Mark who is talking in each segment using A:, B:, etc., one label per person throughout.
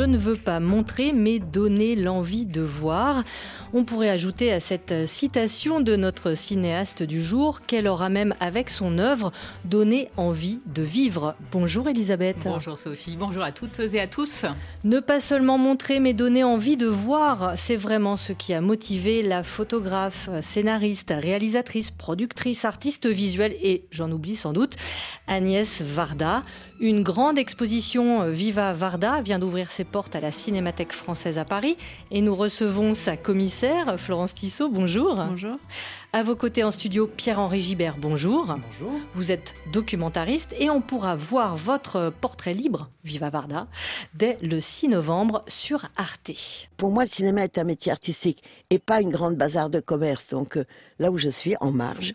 A: Je ne veux pas montrer, mais donner l'envie de voir. On pourrait ajouter à cette citation de notre cinéaste du jour qu'elle aura même avec son œuvre donné envie de vivre. Bonjour Elisabeth.
B: Bonjour Sophie, bonjour à toutes et à tous.
A: Ne pas seulement montrer mais donner envie de voir, c'est vraiment ce qui a motivé la photographe, scénariste, réalisatrice, productrice, artiste visuelle et j'en oublie sans doute Agnès Varda. Une grande exposition Viva Varda vient d'ouvrir ses portes à la Cinémathèque française à Paris et nous recevons sa commissaire Florence Tissot, bonjour.
C: Bonjour.
A: À vos côtés en studio, Pierre-Henri Gibert, bonjour.
C: Bonjour.
A: Vous êtes documentariste et on pourra voir votre portrait libre, Viva Varda, dès le 6 novembre sur Arte.
D: Pour moi, le cinéma est un métier artistique et pas une grande bazar de commerce. Donc euh, là où je suis, en marge.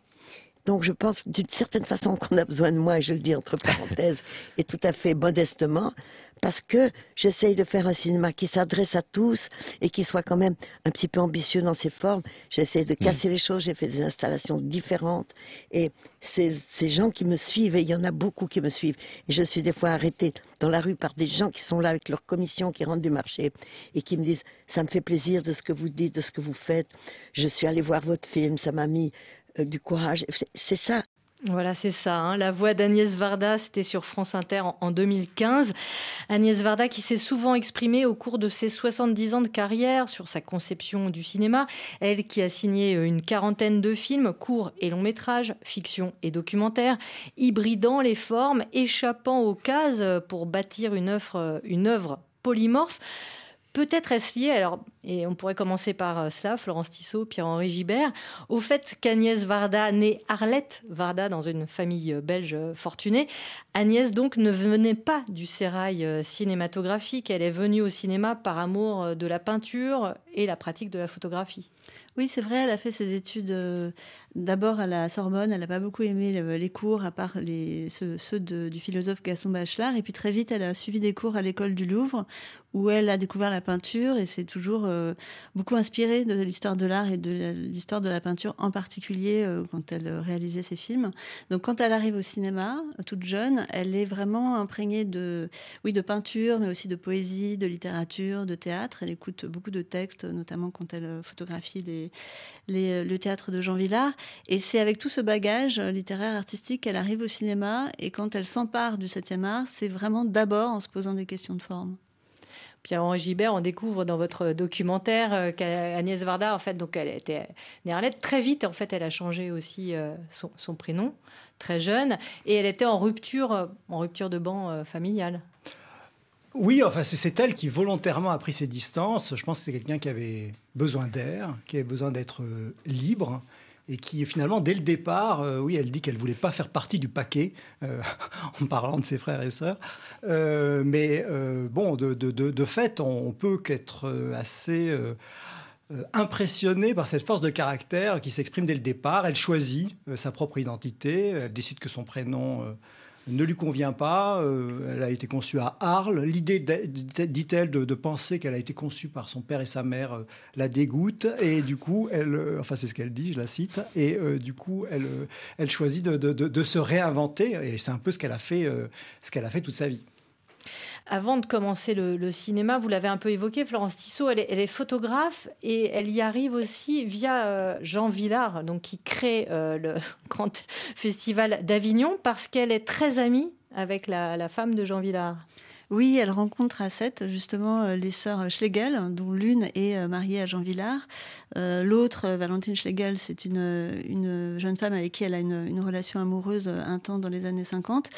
D: Donc je pense d'une certaine façon qu'on a besoin de moi, et je le dis entre parenthèses, et tout à fait modestement, parce que j'essaye de faire un cinéma qui s'adresse à tous et qui soit quand même un petit peu ambitieux dans ses formes. J'essaie de casser les choses, j'ai fait des installations différentes et ces, ces gens qui me suivent, et il y en a beaucoup qui me suivent, et je suis des fois arrêtée dans la rue par des gens qui sont là avec leur commission qui rentrent du marché et qui me disent ça me fait plaisir de ce que vous dites, de ce que vous faites. Je suis allé voir votre film, ça m'a mis du courage. C'est ça.
A: Voilà, c'est ça. Hein. La voix d'Agnès Varda, c'était sur France Inter en, en 2015. Agnès Varda qui s'est souvent exprimée au cours de ses 70 ans de carrière sur sa conception du cinéma. Elle qui a signé une quarantaine de films, courts et longs métrages, fiction et documentaire, hybridant les formes, échappant aux cases pour bâtir œuvre, une œuvre polymorphe. Peut-être est-ce lié, alors, et on pourrait commencer par cela, Florence Tissot, Pierre-Henri Gibert, au fait qu'Agnès Varda, née Arlette Varda dans une famille belge fortunée, Agnès donc ne venait pas du sérail cinématographique, elle est venue au cinéma par amour de la peinture et la pratique de la photographie.
C: Oui, c'est vrai, elle a fait ses études euh, d'abord à la Sorbonne. Elle n'a pas beaucoup aimé le, les cours, à part ceux, du philosophe Gaston Bachelard. Et puis très vite, elle a suivi des cours à l'école du Louvre, où elle a découvert la peinture et s'est toujours euh, beaucoup inspirée de l'histoire de l'art et de l'histoire de la peinture, en particulier euh, quand elle réalisait ses films. Donc quand elle arrive au cinéma, toute jeune, elle est vraiment imprégnée de, oui, de peinture, mais aussi de poésie, de littérature, de théâtre. Elle écoute beaucoup de textes, notamment quand elle photographie les, le théâtre de Jean Villard. Et c'est avec tout ce bagage littéraire, artistique qu'elle arrive au cinéma. Et quand elle s'empare du 7e art, c'est vraiment d'abord en se posant des questions de forme.
A: Pierre-Henri Gibert, on découvre dans votre documentaire qu'Agnès Varda, en fait, donc elle était néerlandaise. Très vite, en fait, elle a changé aussi son, son, prénom, très jeune, et elle était en rupture, en rupture de banc familial.
E: Oui, enfin, c'est elle qui volontairement a pris ses distances. Je pense que c'est quelqu'un qui avait besoin d'air, qui avait besoin d'être libre et qui finalement, dès le départ, euh, oui, elle dit qu'elle voulait pas faire partie du paquet, euh, en parlant de ses frères et sœurs. Euh, mais bon, de, de, de, de, fait, on, peut qu'être assez impressionné par cette force de caractère qui s'exprime dès le départ. Elle choisit sa propre identité, elle décide que son prénom ne lui convient pas. Euh, elle a été conçue à Arles. L'idée, dit-elle, de, penser qu'elle a été conçue par son père et sa mère euh, la dégoûte. Et du coup, elle, euh, enfin c'est ce qu'elle dit, je la cite. Et du coup, elle, elle choisit de, de, se réinventer. Et c'est un peu ce qu'elle a fait, ce qu'elle a fait toute sa vie.
A: Avant de commencer le, cinéma, vous l'avez un peu évoqué, Florence Tissot, elle est, photographe et elle y arrive aussi via euh, Jean Villard, donc qui crée euh, le grand festival d'Avignon parce qu'elle est très amie avec la femme de Jean Villard.
C: Oui, elle rencontre à Sète justement les sœurs Schlegel, dont l'une est mariée à Jean Villard. Euh, L'autre, Valentine Schlegel, c'est une, une, jeune femme avec qui elle a une, relation amoureuse intense dans les années 50.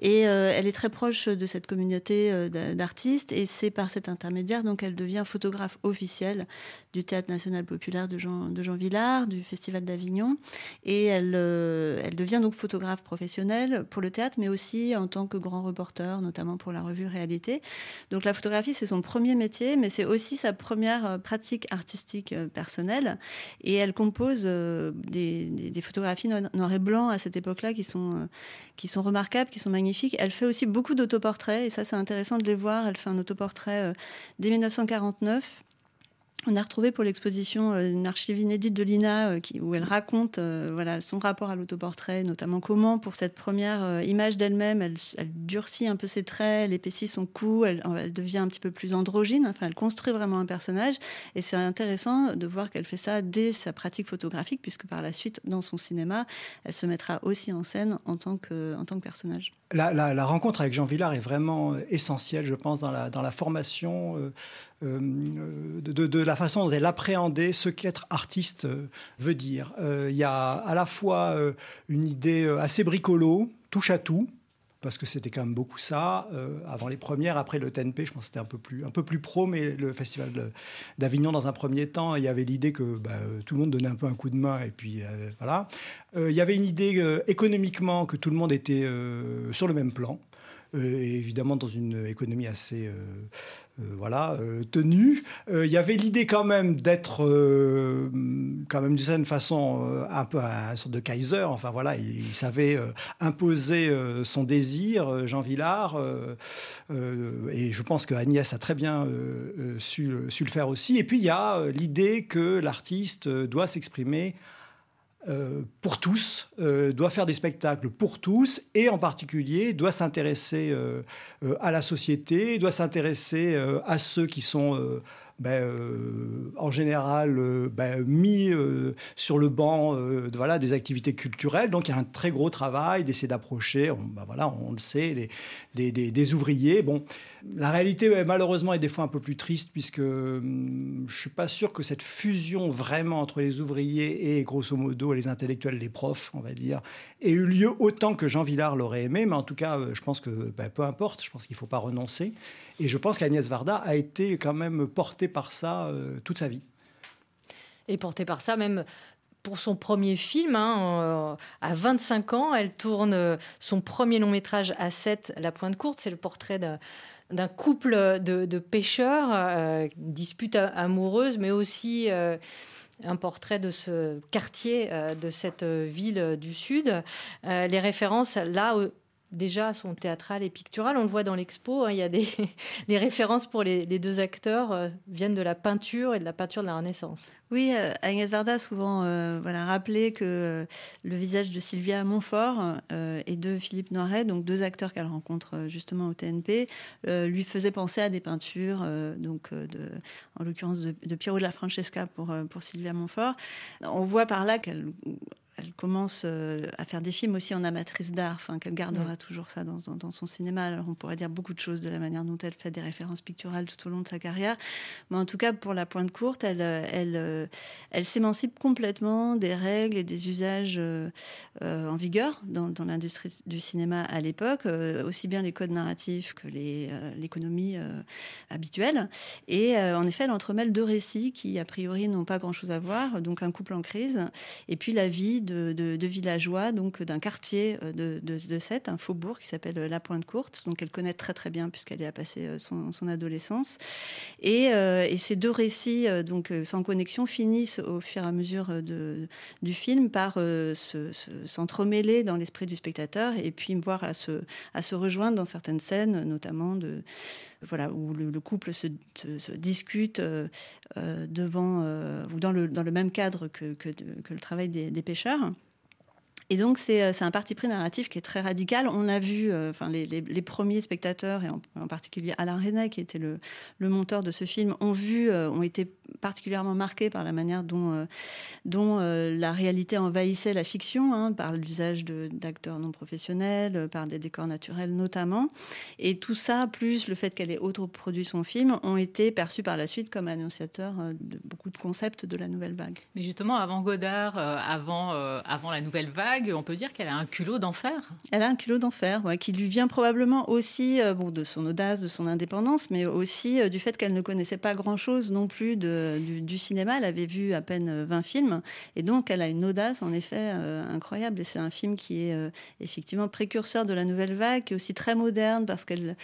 C: Et euh, elle est très proche de cette communauté euh, d'artistes. Et c'est par cet intermédiaire donc elle devient photographe officielle du Théâtre national populaire de Jean, Villard, du Festival d'Avignon. Et euh, elle devient donc photographe professionnelle pour le théâtre, mais aussi en tant que grand reporter, notamment pour la revue réalité. Donc la photographie, c'est son premier métier, mais c'est aussi sa première pratique artistique personnelle. Et elle compose des, photographies noir et blanc à cette époque-là qui sont, qui sont remarquables, qui sont magnifiques. Elle fait aussi beaucoup d'autoportraits, et ça c'est intéressant de les voir. Elle fait un autoportrait dès 1949 on a retrouvé pour l'exposition euh, une archive inédite de Lina euh, où elle raconte euh, voilà, son rapport à l'autoportrait, notamment comment, pour cette première image d'elle-même, elle, durcit un peu ses traits, elle épaissit son cou, elle, devient un petit peu plus androgyne, enfin, elle construit vraiment un personnage. Et c'est intéressant de voir qu'elle fait ça dès sa pratique photographique, puisque par la suite, dans son cinéma, elle se mettra aussi en scène en tant que, personnage.
E: La, rencontre avec Jean Villard est vraiment essentielle, je pense, dans la, formation de, la façon dont elle appréhendait ce qu'être artiste euh, veut dire. Euh, il y a à la fois une idée assez bricolo, touche à tout, parce que c'était quand même beaucoup ça. avant les premières, après le TNP, je pense que c'était un peu plus un peu plus pro, mais le festival d'Avignon dans un premier temps, il y avait l'idée que bah, tout le monde donnait un peu un coup de main et puis voilà. il y avait une idée économiquement que tout le monde était sur le même plan. Évidemment dans une économie assez euh, voilà, euh, tenu. Euh, il y avait l'idée quand même d'être, quand même d'une certaine façon, un peu un, sorte de Kaiser. Enfin voilà, il, savait imposer son désir, Jean Villard. et je pense que Agnès a très bien su, su, le faire aussi. Et puis il y a l'idée que l'artiste doit s'exprimer euh, pour tous, euh, doit faire des spectacles pour tous et en particulier doit s'intéresser euh, à la société, doit s'intéresser à ceux qui sont ben, en général ben, mis sur le banc voilà, des activités culturelles. Donc il y a un très gros travail d'essayer d'approcher, ben, voilà, on le sait, des, des, ouvriers. Bon, la réalité, malheureusement, est des fois un peu plus triste puisque hum, je suis pas sûr que cette fusion vraiment entre les ouvriers et, grosso modo, les intellectuels, les profs, on va dire, ait eu lieu autant que Jean Villard l'aurait aimé. Mais en tout cas, euh, je pense que ben, peu importe, je pense qu'il ne faut pas renoncer. Et je pense qu'Agnès Varda a été quand même portée par ça euh, toute sa vie.
A: Et portée par ça même pour son premier film. Hein, euh, à 25 ans, elle tourne son premier long métrage à 7, La Pointe Courte. C'est le portrait d'un couple de, pêcheurs, euh, dispute amoureuse, mais aussi euh, un portrait de ce quartier, euh, de cette ville du Sud. les références, là, déjà sont théâtrales et picturales. On le voit dans l'expo, hein, il y a des les références pour les, deux acteurs euh, viennent de la peinture et de la peinture de la Renaissance.
C: Oui, euh, Agnès Varda a souvent euh, voilà, rappelé que le visage de Sylvia Montfort et de Philippe Noiret, donc deux acteurs qu'elle rencontre justement au TNP, lui faisait penser à des peintures, donc en l'occurrence de, de, Piero de la Francesca pour, pour Sylvia Montfort. On voit par là qu'elle elle commence euh, à faire des films aussi en amatrice d'art, enfin, qu'elle gardera toujours ça dans, son cinéma. Alors on pourrait dire beaucoup de choses de la manière dont elle fait des références picturales tout au long de sa carrière. Mais en tout cas, pour la pointe courte, elle, euh, elle, euh, elle s'émancipe complètement des règles et des usages en vigueur dans, l'industrie du cinéma à l'époque, aussi bien les codes narratifs que l'économie habituelle. Et en effet, elle entremêle deux récits qui, a priori, n'ont pas grand-chose à voir. Donc un couple en crise et puis la vie de, villageois, donc d'un quartier euh, de, de, Sète, un faubourg qui s'appelle La Pointe Courte, donc elle connaît très très bien puisqu'elle y a passé euh, son, adolescence. Et, euh, ces deux récits, donc sans connexion, finissent au fur et à mesure du film par s'entremêler dans l'esprit du spectateur et puis voir à se, à se rejoindre dans certaines scènes, notamment de voilà, où le, couple se, discute devant ou dans le, dans le même cadre que, que, le travail des pêcheurs. faire Et donc, euh, c'est un parti pris narratif qui est très radical. On a vu, euh, enfin, les, les, premiers spectateurs, et en, particulier Alain René, qui était le, le, monteur de ce film, ont vu, euh, ont été particulièrement marqués par la manière dont, dont la réalité envahissait la fiction, hein, par l'usage d'acteurs non professionnels, par des décors naturels notamment. Et tout ça, plus le fait qu'elle ait autoproduit son film, ont été perçus par la suite comme annonciateurs de beaucoup de concepts de la nouvelle vague.
B: Mais justement, avant Godard, avant, avant la nouvelle vague, on peut dire qu'elle a un culot d'enfer.
C: Elle a un culot d'enfer, qui lui vient probablement aussi euh, bon, de son audace, de son indépendance, mais aussi euh, du fait qu'elle ne connaissait pas grand-chose non plus du, cinéma. Elle avait vu à peine 20 films, et donc elle a une audace en effet euh, incroyable. Et c'est un film qui est effectivement précurseur de la nouvelle vague, qui est aussi très moderne parce qu'elle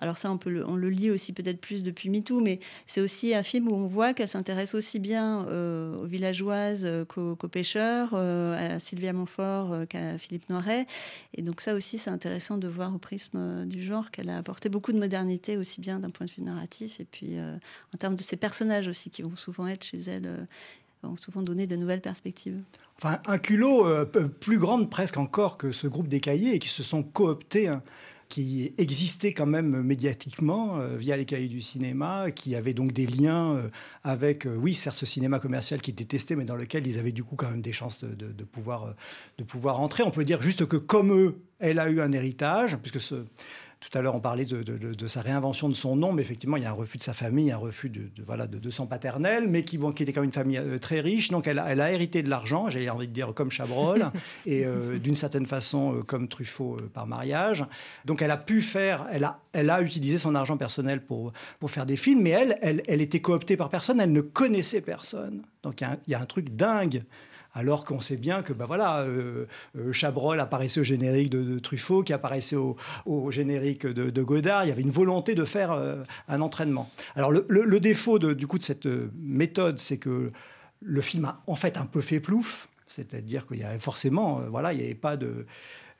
C: alors ça, on, peut le, on le lit aussi peut-être plus depuis MeToo, mais c'est aussi un film où on voit qu'elle s'intéresse aussi bien aux villageoises qu'aux, pêcheurs, à Sylvia Montfort qu'à Philippe Noiret. Et donc ça aussi, c'est intéressant de voir au prisme du genre qu'elle a apporté beaucoup de modernité aussi bien d'un point de vue narratif et puis en termes de ses personnages aussi qui vont souvent être chez elle vont souvent donner de nouvelles perspectives.
E: Enfin, un culot euh, plus grande presque encore que ce groupe des cahiers et qui se sont cooptés. Hein, qui existaient quand même médiatiquement euh, via les cahiers du cinéma, qui avaient donc des liens euh, avec, oui, certes, ce cinéma commercial qui testé, mais dans lequel ils avaient du coup quand même des chances de, de, pouvoir, de pouvoir entrer. On peut dire juste que comme eux, elle a eu un héritage, puisque ce, tout à l'heure, on parlait de, sa réinvention de son nom, mais effectivement, il y a un refus de sa famille, un refus de, voilà, de, son paternel, mais qui, qui était quand même une famille euh, très riche. Donc, elle a, hérité de l'argent, j'ai envie de dire comme Chabrol, et euh, d'une certaine façon euh, comme Truffaut par mariage. Donc, elle a pu faire, elle a, elle a utilisé son argent personnel pour, pour faire des films, mais elle, elle, elle était cooptée par personne, elle ne connaissait personne. Donc, il y a un truc dingue alors qu'on sait bien que ben voilà, euh, euh, Chabrol apparaissait au générique de, Truffaut, qui apparaissait au, générique de, Godard. Il y avait une volonté de faire euh, un entraînement. Alors le, défaut du coup de cette méthode, c'est que le film a en fait un peu fait plouf. C'est-à-dire qu'il y avait forcément, voilà, il n'y avait pas de,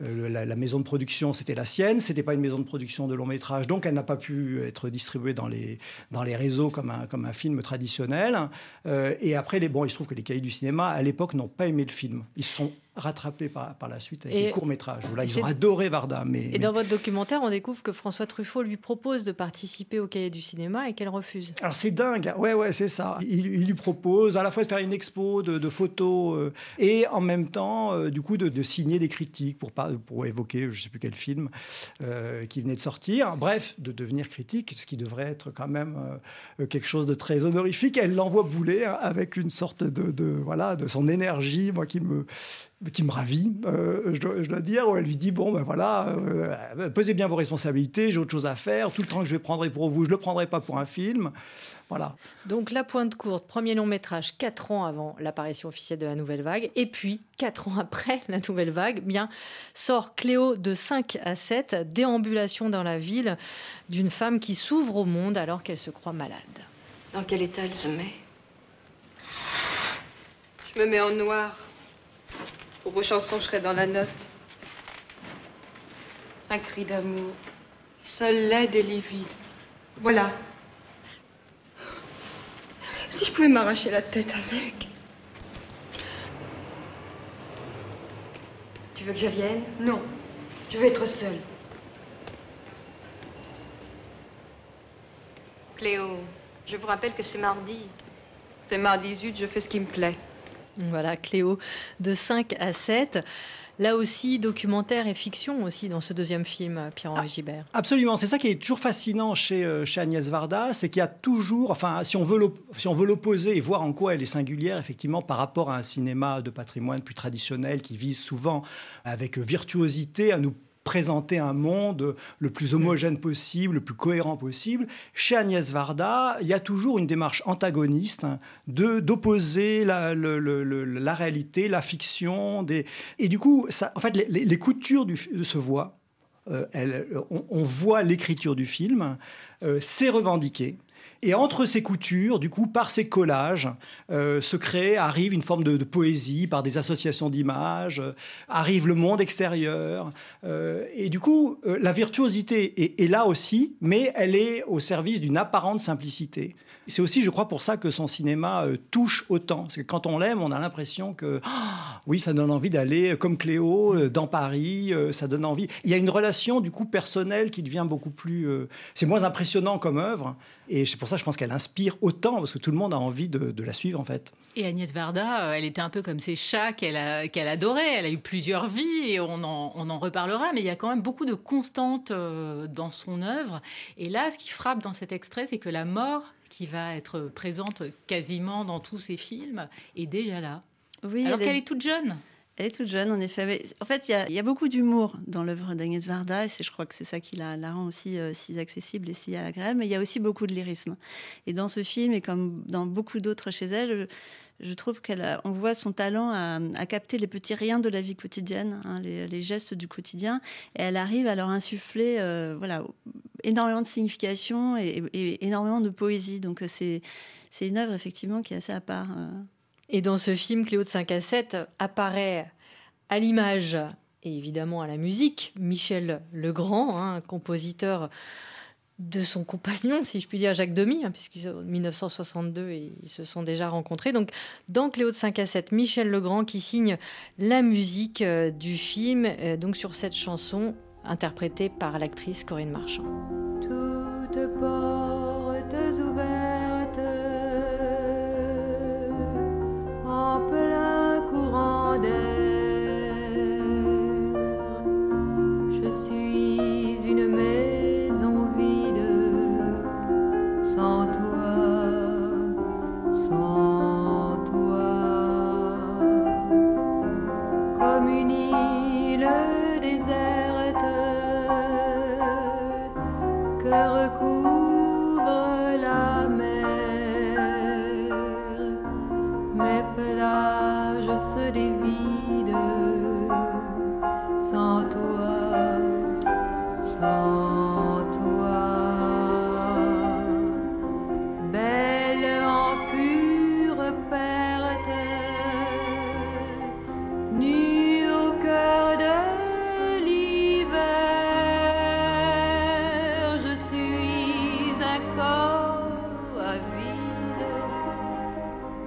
E: euh, la, maison de production, c'était la sienne. C'était pas une maison de production de long métrage, donc elle n'a pas pu être distribuée dans les, dans les réseaux comme un, comme un film traditionnel. Euh, et après, les, bon, il se trouve que les cahiers du cinéma, à l'époque, n'ont pas aimé le film. Ils sont rattrapé par, par la suite avec et courts métrages. Là, ils ont adoré Varda. Mais,
A: et dans votre documentaire, on découvre que François Truffaut lui propose de participer au cahier du cinéma et qu'elle refuse.
E: Alors c'est dingue, ouais, ouais, c'est ça. Il, lui propose à la fois de faire une expo de, photos euh, et en même temps, euh, du coup, de, signer des critiques pour, pour évoquer, je ne sais plus quel film euh, qui venait de sortir. Bref, de devenir critique, ce qui devrait être quand même quelque chose de très honorifique. Elle l'envoie bouler hein, avec une sorte de, de, voilà, de son énergie, moi qui me qui me ravit, euh, je, dois, dire, où elle lui dit bon ben voilà, euh, pesez bien vos responsabilités, j'ai autre chose à faire, tout le temps que je vais prendre pour vous, je le prendrai pas pour un film, voilà.
A: Donc la pointe courte, premier long métrage, quatre ans avant l'apparition officielle de la nouvelle vague, et puis quatre ans après la nouvelle vague, bien sort Cléo de 5 à 7, déambulation dans la ville d'une femme qui s'ouvre au monde alors qu'elle se croit malade.
F: Dans quel état elle se met? Je me mets en noir. Pour vos chansons, je serai dans la note. Un cri d'amour. Seul laide et livide. Voilà. Si je pouvais m'arracher la tête avec. Tu veux que je vienne? Non. Je veux être seule. Cléo, je vous rappelle que c'est mardi. C'est mardi, zut, je fais ce qui me plaît.
A: Voilà, Cléo, de 5 à 7. Là aussi, documentaire et fiction aussi dans ce deuxième film, Pierre-Henri ah, Gibert.
E: Absolument, c'est ça qui est toujours fascinant chez, euh, chez Agnès Varda, c'est qu'il y a toujours, enfin, si on veut l'opposer et voir en quoi elle est singulière, effectivement, par rapport à un cinéma de patrimoine plus traditionnel qui vise souvent avec virtuosité à nous présenter un monde le plus homogène possible, le plus cohérent possible. Chez Agnès Varda, il y a toujours une démarche antagoniste de d'opposer la, la, réalité, la fiction. Des... Et du coup, ça, en fait, les, coutures du, se voient. Euh, on, voit l'écriture du film, euh, c'est revendiqué. Et entre ces coutures, du coup, par ces collages, euh, se crée, arrive une forme de, poésie par des associations d'images, euh, arrive le monde extérieur. Euh, et du coup, la virtuosité est, là aussi, mais elle est au service d'une apparente simplicité. C'est aussi, je crois, pour ça que son cinéma touche autant. Parce que quand on l'aime, on a l'impression que, oui, ça donne envie d'aller, comme Cléo, dans Paris, ça donne envie. Il y a une relation, du coup, personnelle qui devient beaucoup plus... c'est moins impressionnant comme œuvre, et c'est pour ça, je pense qu'elle inspire autant, parce que tout le monde a envie de, la suivre, en fait.
B: Et Agnès Varda, euh, elle était un peu comme ces chats qu'elle adorait. Elle a eu plusieurs vies, et on en, on en, reparlera, mais il y a quand même beaucoup de constantes euh, dans son œuvre. Et là, ce qui frappe dans cet extrait, c'est que la mort, qui va être présente quasiment dans tous ses films, est déjà là. Oui, alors qu'elle est toute jeune.
C: Elle est toute jeune, en effet. en fait, il y, a beaucoup d'humour dans l'œuvre d'Agnès Varda, et je crois que c'est ça qui la, rend aussi euh, si accessible et si agréable. Mais il y a aussi beaucoup de lyrisme. Et dans ce film, et comme dans beaucoup d'autres chez elle, je trouve qu'on voit son talent à, capter les petits riens de la vie quotidienne, hein, les, gestes du quotidien, et elle arrive à leur insuffler, euh, voilà, énormément de signification et, énormément de poésie. Donc c'est c'est une œuvre effectivement qui est assez à part.
A: Et dans ce film, Cléo de 5 à 7 apparaît à l'image et évidemment à la musique Michel Legrand, hein, compositeur de son compagnon, si je puis dire, Jacques Demy, hein, puisqu'en 1962, ils se sont déjà rencontrés. Donc, dans Cléo de 5 à 7, Michel Legrand qui signe la musique euh, du film, euh, donc sur cette chanson interprétée par l'actrice Corinne Marchand.
G: the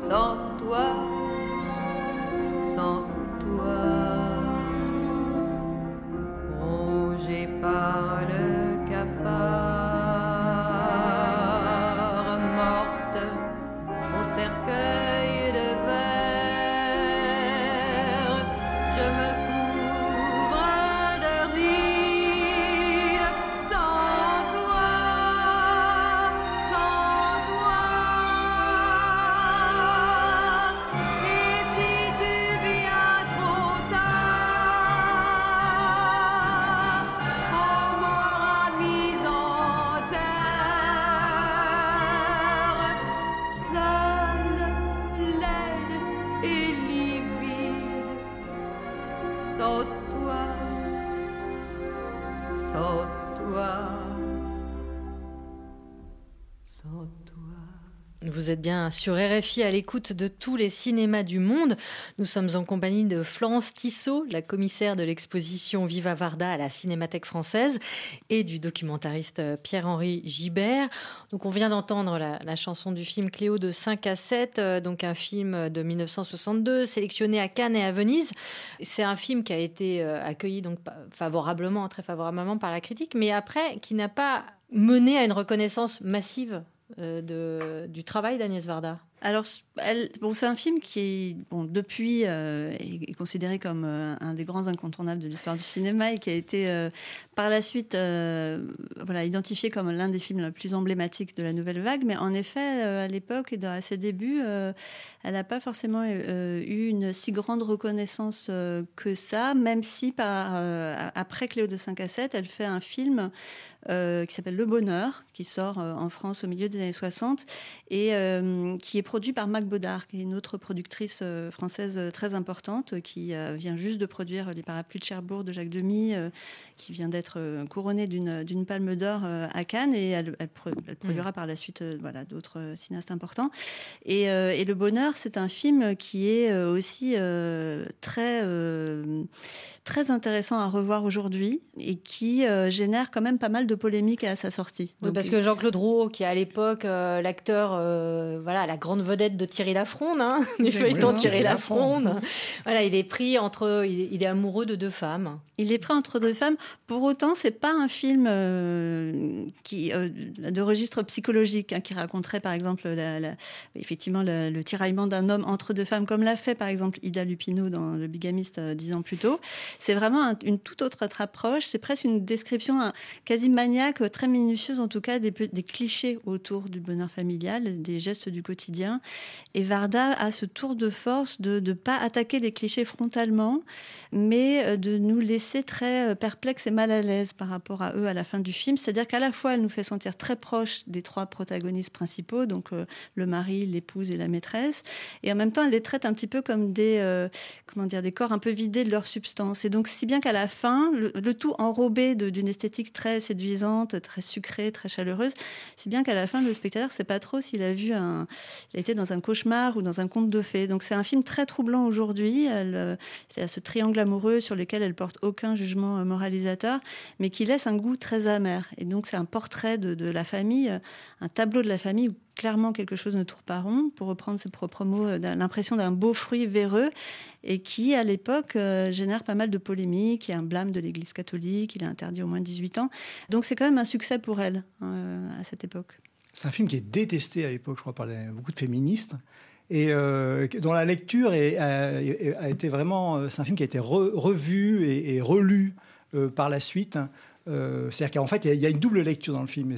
G: d'air.
A: Vous êtes bien sur RFI à l'écoute de tous les cinémas du monde. Nous sommes en compagnie de Florence Tissot, la commissaire de l'exposition Viva Varda à la Cinémathèque française, et du documentariste Pierre-Henri Gibert. Donc, on vient d'entendre la, chanson du film Cléo de 5 à 7, euh, donc un film de 1962, sélectionné à Cannes et à Venise. C'est un film qui a été euh, accueilli donc favorablement, très favorablement par la critique, mais après qui n'a pas mené à une reconnaissance massive de, du travail d'Agnès Varda
C: alors, bon, c'est un film qui bon, depuis, euh, est, considéré comme euh, un des grands incontournables de l'histoire du cinéma et qui a été euh, par la suite voilà, identifié comme l'un des films les plus emblématiques de la nouvelle vague. Mais en effet, à l'époque et à ses débuts, elle n'a pas forcément eu une si grande reconnaissance que ça, même si par, après Cléo de 5 à 7, elle fait un film qui s'appelle Le Bonheur, qui sort en France au milieu des années 60 et qui est produit par Mac Baudard, qui est une autre productrice euh, française euh, très importante, qui euh, vient juste de produire Les Parapluies de Cherbourg de Jacques Demy, qui vient d'être couronnée d'une palme d'or à Cannes, et elle, produira mm. par la suite voilà, d'autres cinéastes importants. Et, et Le Bonheur, c'est un film qui est aussi très très intéressant à revoir aujourd'hui et qui génère quand même pas mal de polémiques à sa sortie.
A: parce que Jean-Claude Roux, qui est à l'époque l'acteur, euh, voilà, la grande vedette de Thierry Lafronde, hein, du feuilleton Thierry Lafronde, voilà, il est pris entre, il est, amoureux de deux femmes.
C: Il est pris entre deux femmes. Pour autant, c'est pas un film qui de registre psychologique hein, qui raconterait, par exemple, effectivement le, tiraillement d'un homme entre deux femmes, comme l'a fait par exemple Ida Lupino dans Le Bigamiste dix ans plus tôt. C'est vraiment une toute autre approche. C'est presque une description quasi maniaque, très minutieuse en tout cas, des, clichés autour du bonheur familial, des gestes du quotidien. Et Varda a ce tour de force de ne pas attaquer les clichés frontalement, mais euh, de nous laisser très euh, perplexes et mal à l'aise par rapport à eux à la fin du film. C'est-à-dire qu'à la fois, elle nous fait sentir très proches des trois protagonistes principaux, donc euh, le mari, l'épouse et la maîtresse, et en même temps, elle les traite un petit peu comme des, comment dire, des corps un peu vidés de leur substance. C'est donc si bien qu'à la fin, le, le tout enrobé d'une esthétique très séduisante, très sucrée, très chaleureuse, si bien qu'à la fin, le spectateur ne sait pas trop s'il a vu un, a été dans un cauchemar ou dans un conte de fées. Donc c'est un film très troublant aujourd'hui. Elle, euh, C'est ce triangle amoureux sur lequel elle porte aucun jugement euh, moralisateur, mais qui laisse un goût très amer. Et donc c'est un portrait de, la famille, euh, un tableau de la famille où clairement quelque chose ne tourne pas rond, pour reprendre ses propres mots, l'impression d'un beau fruit véreux, et qui, à l'époque, génère pas mal de polémiques. Il y a un blâme de l'Église catholique, il est interdit au moins de 18 ans. Donc c'est quand même un succès pour elle euh, à cette époque.
E: C'est un film qui est détesté à l'époque, je crois, par beaucoup de féministes. Et euh, dont la lecture a, été vraiment. euh, C'est un film qui a été re- revu et, relu euh, par la suite. C'est-à-dire qu'en fait, il y a- une double lecture dans le film.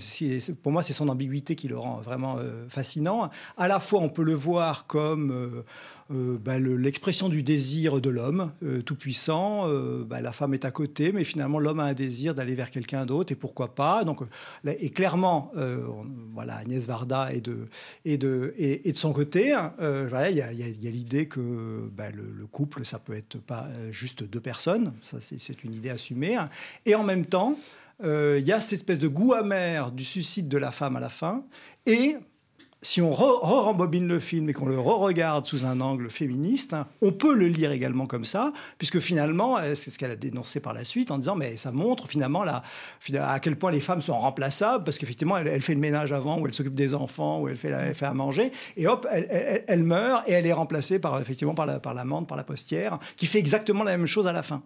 E: Pour moi, c'est son ambiguïté qui le rend vraiment fascinant. À la fois, on peut le voir comme euh, bah, le- l'expression du désir de l'homme euh, tout puissant. Euh, bah, la femme est à côté, mais finalement, l'homme a un désir d'aller vers quelqu'un d'autre, et pourquoi pas. Donc, et clairement, voilà, Agnès Varda est de, et de, et, de son côté. hein, il y a, a- a l'idée que bah, le, le couple, ça peut être pas juste deux personnes. Ça, c'est une idée assumée. hein. Et en même temps, il y a cette espèce de goût amer du suicide de la femme à la fin. Et si on re- re-rembobine le film et qu'on le re-regarde sous un angle féministe, on peut le lire également comme ça, puisque finalement, euh, c'est ce qu'elle a dénoncé par la suite en disant, mais ça montre finalement à quel point les femmes sont remplaçables, parce qu'effectivement, elle, fait le ménage avant, ou elle s'occupe des enfants, ou elle fait, à manger, et hop, elle, meurt, et elle est remplacée par, effectivement par la, par la postière, qui fait exactement la même chose à la fin.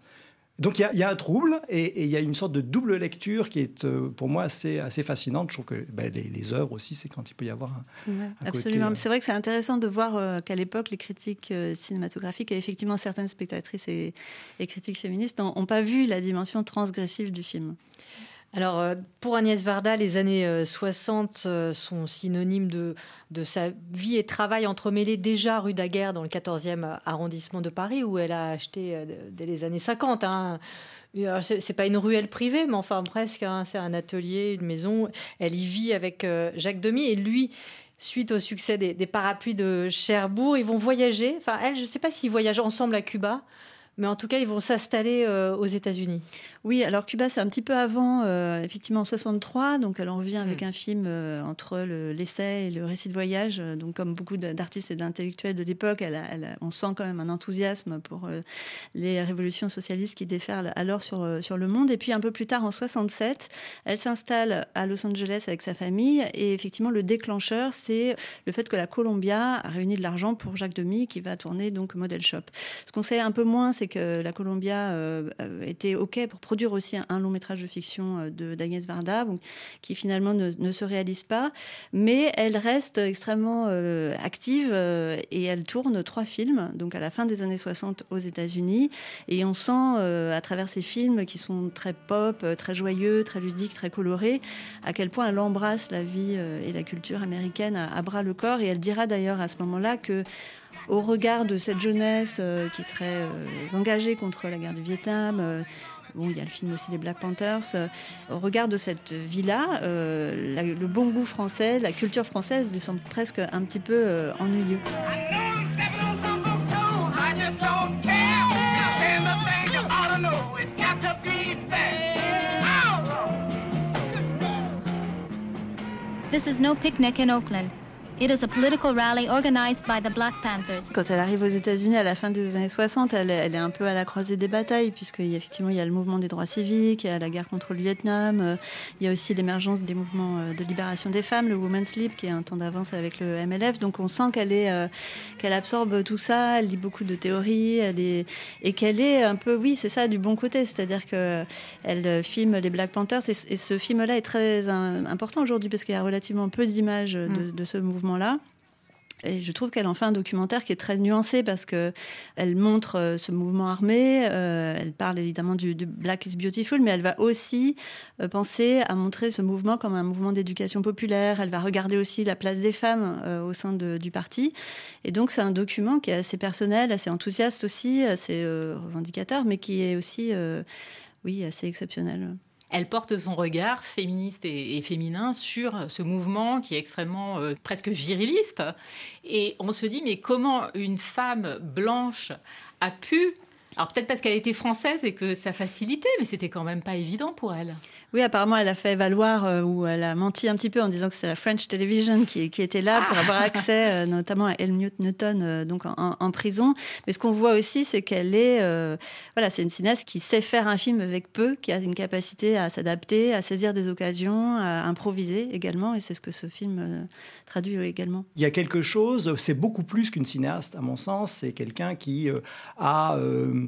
E: Donc il y a- il y, a un trouble et il y a une sorte de double lecture qui est euh, pour moi assez, assez fascinante. Je trouve que ben, les, les œuvres aussi, c'est quand il peut y avoir un,
C: Ouais,
E: un
C: absolument.
E: côté, euh,
C: C'est vrai que c'est intéressant de voir euh, qu'à l'époque, les critiques cinématographiques et effectivement certaines spectatrices et, et critiques féministes n'ont pas vu la dimension transgressive du film.
A: Alors, euh, pour Agnès Varda, les années euh, 60 euh, sont synonymes de, de sa vie et travail entremêlés déjà rue Daguerre, dans le 14e arrondissement de Paris, où elle a acheté euh, dès les années 50. Hein. C'est pas une ruelle privée, mais enfin presque. hein. C'est un atelier, une maison. Elle y vit avec euh, Jacques Demy et lui. Suite au succès des, des parapluies de Cherbourg, ils vont voyager. Enfin, elle, je ne sais pas s'ils voyagent ensemble à Cuba, mais en tout cas, ils vont s'installer euh, aux États-Unis.
C: Oui, alors Cuba, c'est un petit peu avant, euh, effectivement, en 63. Donc, elle en revient avec
A: Mm.
C: un film euh, entre le- l'essai et le récit de voyage. Donc, comme beaucoup d'artistes et d'intellectuels de l'époque, elle on sent quand même un enthousiasme pour les révolutions socialistes qui déferlent alors sur, sur le monde. Et puis, un peu plus tard, en 67, elle s'installe à Los Angeles avec sa famille. Et effectivement, le déclencheur, c'est le fait que la Columbia a réuni de l'argent pour Jacques Demy, qui va tourner donc Model Shop. Ce qu'on sait un peu moins, c'est que la Columbia euh, euh, était OK pour produire aussi un, long métrage de fiction euh, d'Agnès Varda, qui finalement ne, se réalise pas. Mais elle reste extrêmement active et elle tourne trois films, donc à la fin des années 60 aux États-Unis. Et on sent à travers ces films qui sont très pop, très joyeux, très ludiques, très colorés, à quel point elle embrasse la vie et la culture américaine à bras le corps. Et elle dira d'ailleurs à ce moment-là que au regard de cette jeunesse euh, qui est très euh, engagée contre la guerre du Vietnam, euh, bon, il y a le film aussi Les Black Panthers, au regard de cette vie-là, le bon goût français, la culture française lui semble presque un petit peu euh, ennuyeux.
H: This is no picnic in Oakland. It is a political rally organized by the Black Panthers.
C: Quand elle arrive aux États-Unis à la fin des années 60, elle, est- elle est un peu à la croisée des batailles, puisqu'il y a effectivement il y a le mouvement des droits civiques, il y a la guerre contre le Vietnam, euh, il y a aussi l'émergence des mouvements euh, de libération des femmes, le Women's Leap, qui est un temps d'avance avec le MLF. Donc on sent qu'elle est, euh, qu'elle absorbe tout ça, elle lit beaucoup de théories, elle est, et qu'elle est un peu, oui, c'est ça, du bon côté, c'est-à-dire que elle euh, filme les Black Panthers, et, et ce film-là est très euh, important aujourd'hui parce qu'il y a relativement peu d'images de, de ce mouvement-là. Et je trouve qu'elle en fait un documentaire qui est très nuancé parce que elle montre euh, ce mouvement armé, euh, elle parle évidemment du, Black is Beautiful, mais elle va aussi euh, penser à montrer ce mouvement comme un mouvement d'éducation populaire. Elle va regarder aussi la place des femmes au sein du parti. Et donc c'est un document qui est assez personnel, assez enthousiaste aussi, assez revendicateur, mais qui est aussi, oui, assez exceptionnel.
B: Elle porte son regard féministe et, féminin sur ce mouvement qui est extrêmement euh, presque viriliste. Et on se dit, mais comment une femme blanche a pu Alors peut-être parce qu'elle était française et que ça facilitait, mais c'était quand même pas évident pour elle.
C: Oui, apparemment, elle a fait valoir euh, ou elle a menti un petit peu en disant que c'était la French Television qui, qui était là pour
B: Ah.
C: avoir accès, euh, notamment à Helmut Newton, euh, donc en, en prison. Mais ce qu'on voit aussi, c'est qu'elle est, euh, voilà, c'est une cinéaste qui sait faire un film avec peu, qui a une capacité à s'adapter, à saisir des occasions, à improviser également, et c'est ce que ce film euh, traduit également.
E: Il y a quelque chose, c'est beaucoup plus qu'une cinéaste, à mon sens. C'est quelqu'un qui euh, a euh,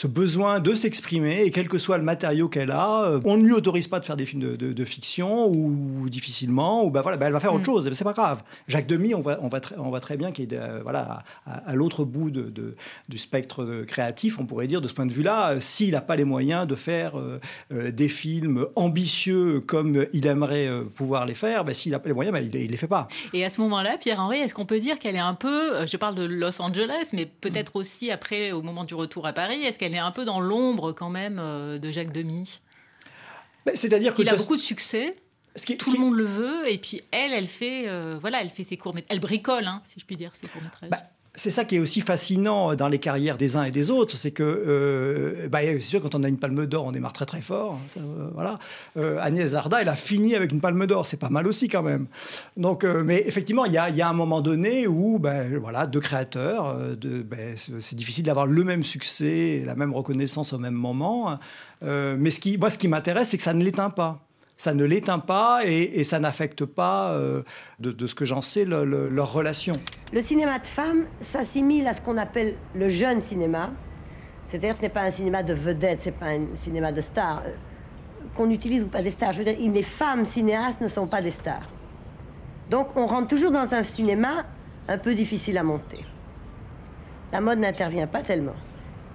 E: ce besoin de s'exprimer, et quel que soit le matériau qu'elle a, euh, on ne lui autorise pas de faire des films de, de- de fiction, ou, difficilement, ou ben voilà, ben elle va faire autre chose, et ben c'est pas grave. Jacques Demy, on voit, on très, on voit très bien qu'il est euh, voilà, à, à l'autre bout de, de- du spectre de- créatif, on pourrait dire, de ce point de vue-là, euh, s'il n'a pas les moyens de faire euh, euh, des films ambitieux comme il aimerait euh, pouvoir les faire, ben, s'il n'a pas les moyens, ben, il ne les fait pas.
B: Et à ce moment-là, Pierre-Henri, est-ce qu'on peut dire qu'elle est un peu, euh, je parle de Los Angeles, mais peut-être aussi après, au moment du retour à Paris, est-ce qu'elle est un peu dans l'ombre quand même euh, de Jacques Demy
E: Ben, C'est-à-dire que
B: Il a beaucoup de succès.
E: ce qui-
B: Tout le monde le veut, et puis elle, elle fait, euh, voilà, elle fait ses courts Elle bricole, hein, si je puis dire, ses courts métrages.
E: Bah, c'est ça qui est aussi fascinant dans les carrières des uns et des autres, c'est que euh, bah, c'est sûr quand on a une palme d'or, on démarre très très fort. hein, euh, voilà. Euh, Agnès Varda, elle a fini avec une palme d'or, c'est pas mal aussi quand même. Donc, euh, mais effectivement, il y a, un moment donné où, ben, voilà, deux créateurs, euh, ben, c'est difficile d'avoir le même succès, la même reconnaissance au même moment. Euh, mais ce qui, moi, ce qui m'intéresse, c'est que ça ne l'éteint pas. Ça ne l'éteint pas et, ça n'affecte pas, euh, de, ce que j'en sais, le- le- leur relation.
I: Le cinéma de femmes s'assimile à ce qu'on appelle le jeune cinéma. C'est-à-dire ce n'est pas un cinéma de vedettes, c'est pas un cinéma de stars. Euh, Qu'on utilise ou pas des stars. Je veux dire, les femmes cinéastes ne sont pas des stars. Donc on rentre toujours dans un cinéma un peu difficile à monter. La mode n'intervient pas tellement.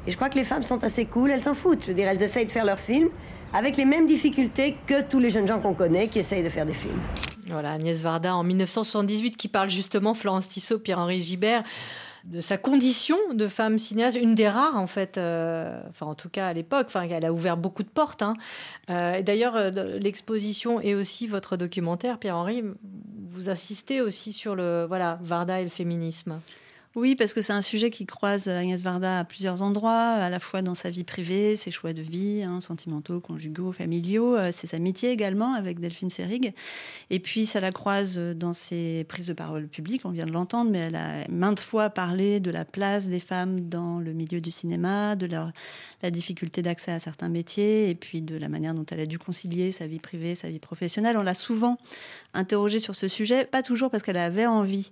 I: Et je crois que les femmes sont assez cool, elles s'en foutent. Je veux dire, elles essayent de faire leurs films avec les mêmes difficultés que tous les jeunes gens qu'on connaît qui essayent de faire des films.
A: Voilà, Agnès Varda en 1978 qui parle justement, Florence Tissot, Pierre-Henri Gibert, de sa condition de femme cinéaste, une des rares en fait, euh, enfin en tout cas à l'époque, enfin elle a ouvert beaucoup de portes. hein. Euh, et D'ailleurs, euh, l'exposition et aussi votre documentaire, Pierre-Henri, vous insistez aussi sur le voilà Varda et le féminisme.
C: Oui, parce que c'est un sujet qui croise Agnès Varda à plusieurs endroits, à la fois dans sa vie privée, ses choix de vie, hein, sentimentaux, conjugaux, familiaux, euh, ses amitiés également avec Delphine Seyrig. Et puis ça la croise dans ses prises de parole publiques, on vient de l'entendre, mais elle a maintes fois parlé de la place des femmes dans le milieu du cinéma, de la difficulté d'accès à certains métiers, et puis de la manière dont elle a dû concilier sa vie privée, sa vie professionnelle. On l'a souvent interrogée sur ce sujet, pas toujours parce qu'elle avait envie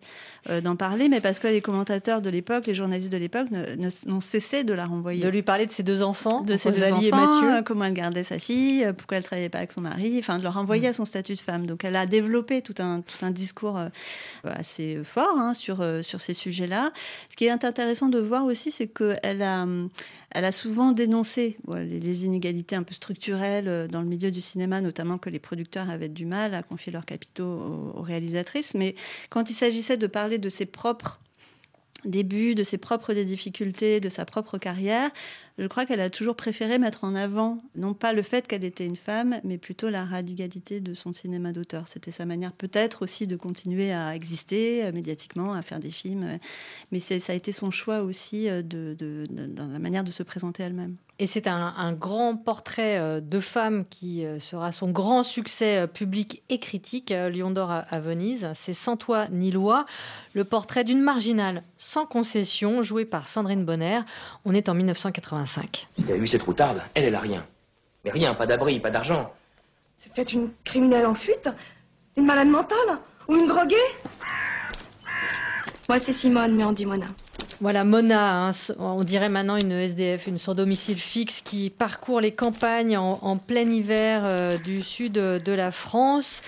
C: euh, d'en parler, mais parce que les commentateurs de l'époque, les journalistes de l'époque, n'ont cessé de la renvoyer.
A: De lui parler de ses deux enfants,
C: de ses deux
A: Rosalie et
C: enfants,
A: Mathieu.
C: euh, comment elle gardait sa fille, euh, pourquoi elle travaillait pas avec son mari, enfin de leur renvoyer à son statut de femme. Donc elle a développé tout un, tout un discours euh, assez fort hein, sur, sur ces sujets-là. Ce qui est intéressant de voir aussi, c'est qu'elle a, elle a souvent dénoncé les, inégalités un peu structurelles dans le milieu du cinéma, notamment que les producteurs avaient du mal à confier leurs capitaux aux, aux réalisatrices. Mais quand il s'agissait de parler de ses propres débuts, de ses propres difficultés, de sa propre carrière, je crois qu'elle a toujours préféré mettre en avant, non pas le fait qu'elle était une femme, mais plutôt la radicalité de son cinéma d'auteur. C'était sa manière peut-être aussi de continuer à exister euh, médiatiquement, à faire des films, euh, mais ça a été son choix aussi euh, de- de- dans la manière de se présenter elle-même.
A: Et c'est un, un grand portrait euh, de femme qui euh, sera son grand succès euh, public et critique, Lion d'Or à, à Venise. C'est Sans toi ni loi, le portrait d'une marginale sans concession, jouée par Sandrine Bonner. On est en 1985.
J: T'as vu cette routarde Elle, elle a rien. Mais rien, pas d'abri, pas d'argent.
K: C'est peut-être une criminelle en fuite Une malade mentale Ou une droguée?
L: Moi, c'est Simone, mais on dit Mona.
A: Voilà, Mona, hein, on dirait maintenant une SDF, une sans domicile fixe qui parcourt les campagnes en, plein hiver euh, du sud de, la France.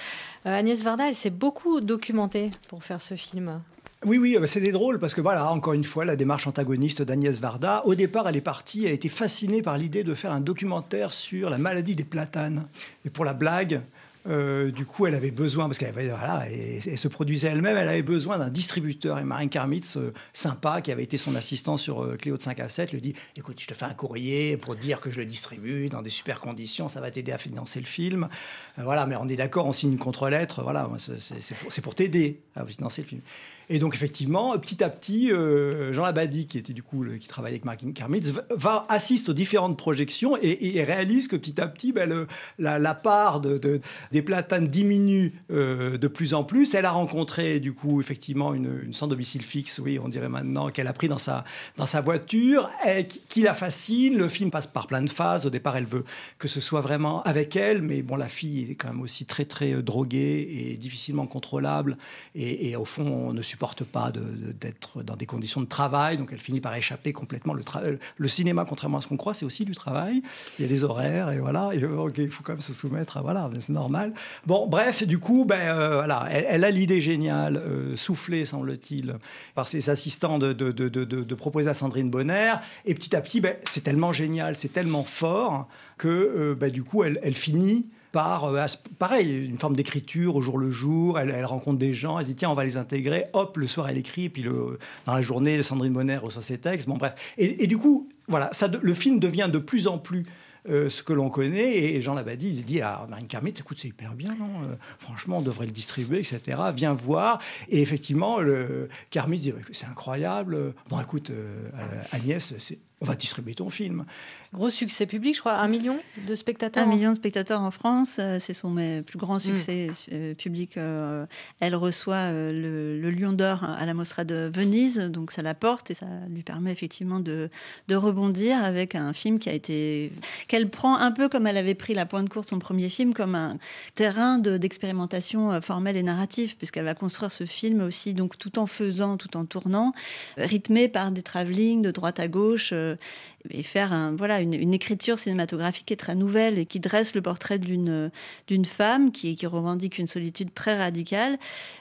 A: Euh, Agnès Varda, elle s'est beaucoup documentée pour faire ce film.
E: Oui, oui, euh, c'est des drôles parce que voilà, encore une fois, la démarche antagoniste d'Agnès Varda. Au départ, elle est partie, elle a été fascinée par l'idée de faire un documentaire sur la maladie des platanes. Et pour la blague, euh, du coup, elle avait besoin, parce qu'elle se produisait elle-même, elle avait besoin d'un distributeur. Et Marine Karmitz, euh, sympa, qui avait été son assistant sur euh, Cléo de 5 à 7, lui dit Écoute, je te fais un courrier pour dire que je le distribue dans des super conditions, ça va t'aider à financer le film. Voilà, mais on est d'accord, on signe une contre-lettre, voilà, c'est pour t'aider à financer le film. Et donc effectivement, petit à petit, euh, Jean Labadie, qui était du coup qui travaillait avec Martin Kermitz, va, assiste aux différentes projections et, réalise que petit à petit, ben, la, part de, de, des platanes diminue euh, de plus en plus. Elle a rencontré du coup effectivement une, une sans domicile fixe, oui, on dirait maintenant, qu'elle a pris dans sa dans sa voiture, qui, la fascine. Le film passe par plein de phases. Au départ, elle veut que ce soit vraiment avec elle, mais bon, la fille est quand même aussi très très droguée et difficilement contrôlable. Et, au fond, on ne supporte supporte pas d'être dans des conditions de travail, donc elle finit par échapper complètement. Le, le cinéma, contrairement à ce qu'on croit, c'est aussi du travail. Il y a des horaires et voilà. Okay, il faut quand même se soumettre à voilà, c'est normal. Bon, bref, du coup, ben euh, voilà, elle, a l'idée géniale, euh, soufflée semble-t-il, par ses assistants de, proposer à Sandrine Bonner. Et petit à petit, ben, c'est tellement génial, c'est tellement fort que euh, ben, du coup, elle, elle finit par, euh, pareil, une forme d'écriture au jour le jour. Elle, rencontre des gens, elle dit tiens, on va les intégrer. Hop, le soir, elle écrit, puis le, dans la journée, Sandrine Bonner reçoit ses textes. Bon, bref. Et, du coup, voilà, ça, le film devient de plus en plus euh, ce que l'on connaît. Et Jean Labadie, il dit à Marine Kermit, écoute, c'est hyper bien, non euh, franchement, on devrait le distribuer, etc. Viens voir. Et effectivement, le Kermit dit, c'est incroyable. Bon, écoute, Agnès, on va distribuer ton film.
A: Gros succès public, je crois, un million de spectateurs.
C: Un million de spectateurs en France, c'est son plus grand succès mmh. public. Elle reçoit le, le Lion d'Or à la Mostra de Venise, donc ça la porte et ça lui permet effectivement de, de rebondir avec un film qui a été qu'elle prend un peu comme elle avait pris la pointe courte son premier film comme un terrain d'expérimentation formelle et narrative puisqu'elle va construire ce film aussi donc tout en faisant, tout en tournant, rythmé par des travelling de droite à gauche et faire voilà, une, écriture cinématographique qui est très nouvelle et qui dresse le portrait d'une femme qui, revendique une solitude très radicale,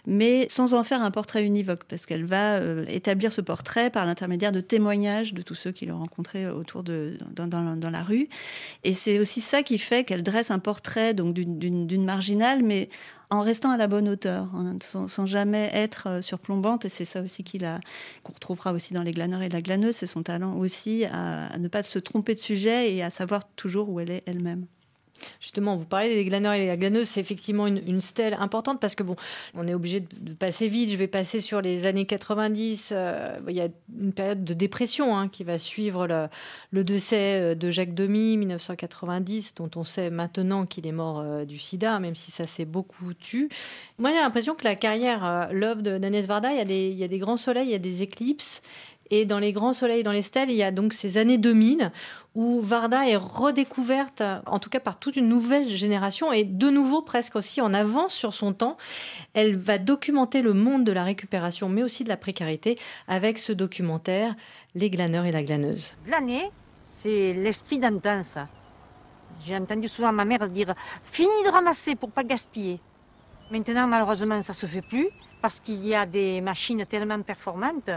C: mais sans en faire un portrait univoque, parce qu'elle va euh, établir ce portrait par l'intermédiaire de témoignages de tous ceux qui l'ont rencontré autour de dans, la rue. Et c'est aussi ça qui fait qu'elle dresse un portrait d'une marginale, mais en restant à la bonne hauteur, sans, sans jamais être euh, surplombante. Et c'est ça aussi qu'on retrouvera aussi dans les glaneurs et la glaneuse, c'est son talent aussi à ne pas se tromper de sujet et à savoir toujours où elle est elle-même.
A: Justement, vous parlez des glaneurs et les glaneuses, c'est effectivement une, une, stèle importante parce que bon, on est obligé de, passer vite. Je vais passer sur les années 90. Euh, il y a une période de dépression hein, qui va suivre le, le, décès de Jacques Demy, 1990, dont on sait maintenant qu'il est mort euh, du sida, même si ça s'est beaucoup tu. Moi, j'ai l'impression que la carrière, euh, l'œuvre d'Agnès Varda, il y, a des, il y a des grands soleils, il y a des éclipses. Et dans les grands soleils, dans les stèles, il y a donc ces années 2000 où Varda est redécouverte, en tout cas par toute une nouvelle génération, et de nouveau presque aussi en avance sur son temps. Elle va documenter le monde de la récupération, mais aussi de la précarité, avec ce documentaire Les glaneurs et la glaneuse.
L: Glaner, c'est l'esprit d'antan, ça. J'ai entendu souvent ma mère dire « Fini de ramasser pour pas gaspiller ». Maintenant, malheureusement, ça se fait plus, parce qu'il y a des machines tellement performantes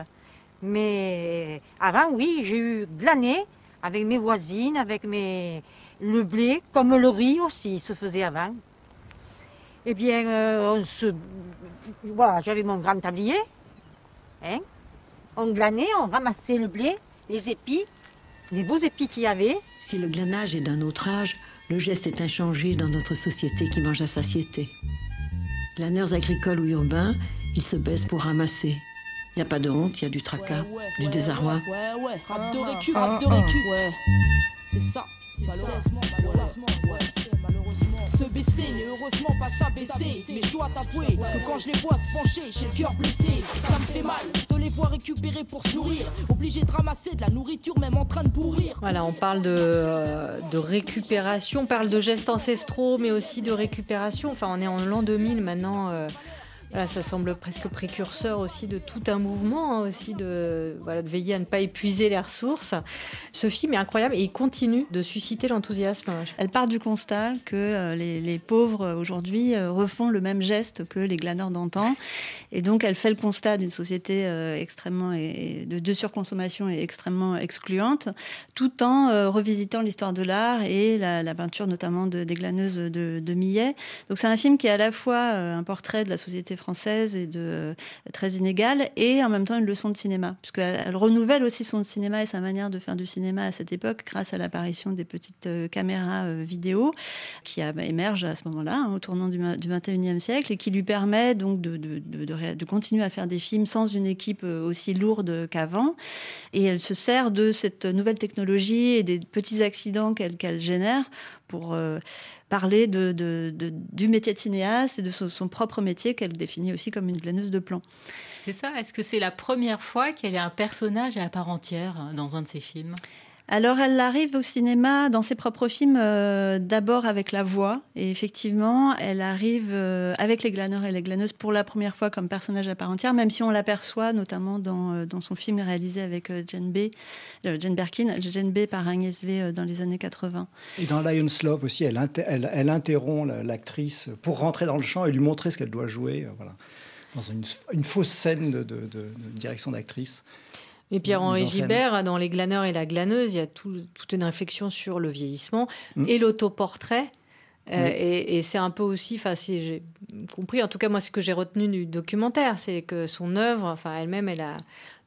L: mais avant, oui, j'ai eu glané avec mes voisines, avec mes... le blé, comme le riz aussi se faisait avant. Eh bien, euh, on se... voilà, j'avais mon grand tablier. Hein on glanait, on ramassait le blé, les épis, les beaux épis qu'il y avait.
M: Si le glanage est d'un autre âge, le geste est inchangé dans notre société qui mange à satiété. Glaneurs agricoles ou urbains, ils se baissent pour ramasser. Il n'y a pas de honte, il y a du tracas, ouais, ouais, du ouais, désarroi.
N: Ouais, ouais, rap de récup, rap de récup. Ouais. C'est ça. Malheureusement, malheureusement, malheureusement. Se baisser n'est heureusement pas s'abaisser. Mais je dois t'avouer que quand je les vois se pencher, j'ai le cœur blessé. Ça me fait mal de les voir récupérer pour se nourrir. Obligé de ramasser de la nourriture, même en train de pourrir.
A: Voilà, on parle de, euh, de récupération, on parle de gestes ancestraux, mais aussi de récupération. Enfin, on est en l'an 2000 maintenant. Euh Voilà, ça semble presque précurseur aussi de tout un mouvement, hein, aussi de, voilà, de veiller à ne pas épuiser les ressources. Ce film est incroyable et il continue de susciter l'enthousiasme.
C: Elle part du constat que euh, les, pauvres aujourd'hui euh, refont le même geste que les glaneurs d'antan. Et donc elle fait le constat d'une société euh, extrêmement de, surconsommation et extrêmement excluante, tout en euh, revisitant l'histoire de l'art et la, peinture notamment de, des glaneuses de, de Millet. Donc c'est un film qui est à la fois euh, un portrait de la société française et de très inégale, et en même temps une leçon de cinéma, puisqu'elle elle renouvelle aussi son cinéma et sa manière de faire du cinéma à cette époque grâce à l'apparition des petites caméras vidéo qui émergent à ce moment-là, hein, au tournant du, du 21e siècle, et qui lui permet donc de, de, de, continuer à faire des films sans une équipe aussi lourde qu'avant. Et elle se sert de cette nouvelle technologie et des petits accidents qu'elle génère pour euh, parler du métier de cinéaste et de son, propre métier qu'elle définit aussi comme une glaneuse de plomb.
B: C'est ça. Est-ce que c'est la première fois qu'elle est un personnage à part entière hein, dans un de ses films?
C: Alors, elle arrive au cinéma dans ses propres films, euh, d'abord avec la voix. Et effectivement, elle arrive euh, avec les glaneurs et les glaneuses pour la première fois comme personnage à part entière, même si on l'aperçoit notamment dans, euh, dans, son film réalisé avec Jane, B, Jane Birkin, Jane B par Agnès V dans les années 80.
E: Et dans Lion's Love aussi, elle, interrompt l'actrice pour rentrer dans le champ et lui montrer ce qu'elle doit jouer. voilà. Dans une, fausse scène de direction d'actrice.
A: Et Pierre-Henri Gibert, dans Les glaneurs et la glaneuse, il y a tout, toute une réflexion sur le vieillissement mm. et l'autoportrait. Euh, et, et c'est un peu aussi, enfin, si j'ai compris, en tout cas moi, ce que j'ai retenu du documentaire, c'est que son œuvre, enfin, elle-même, elle a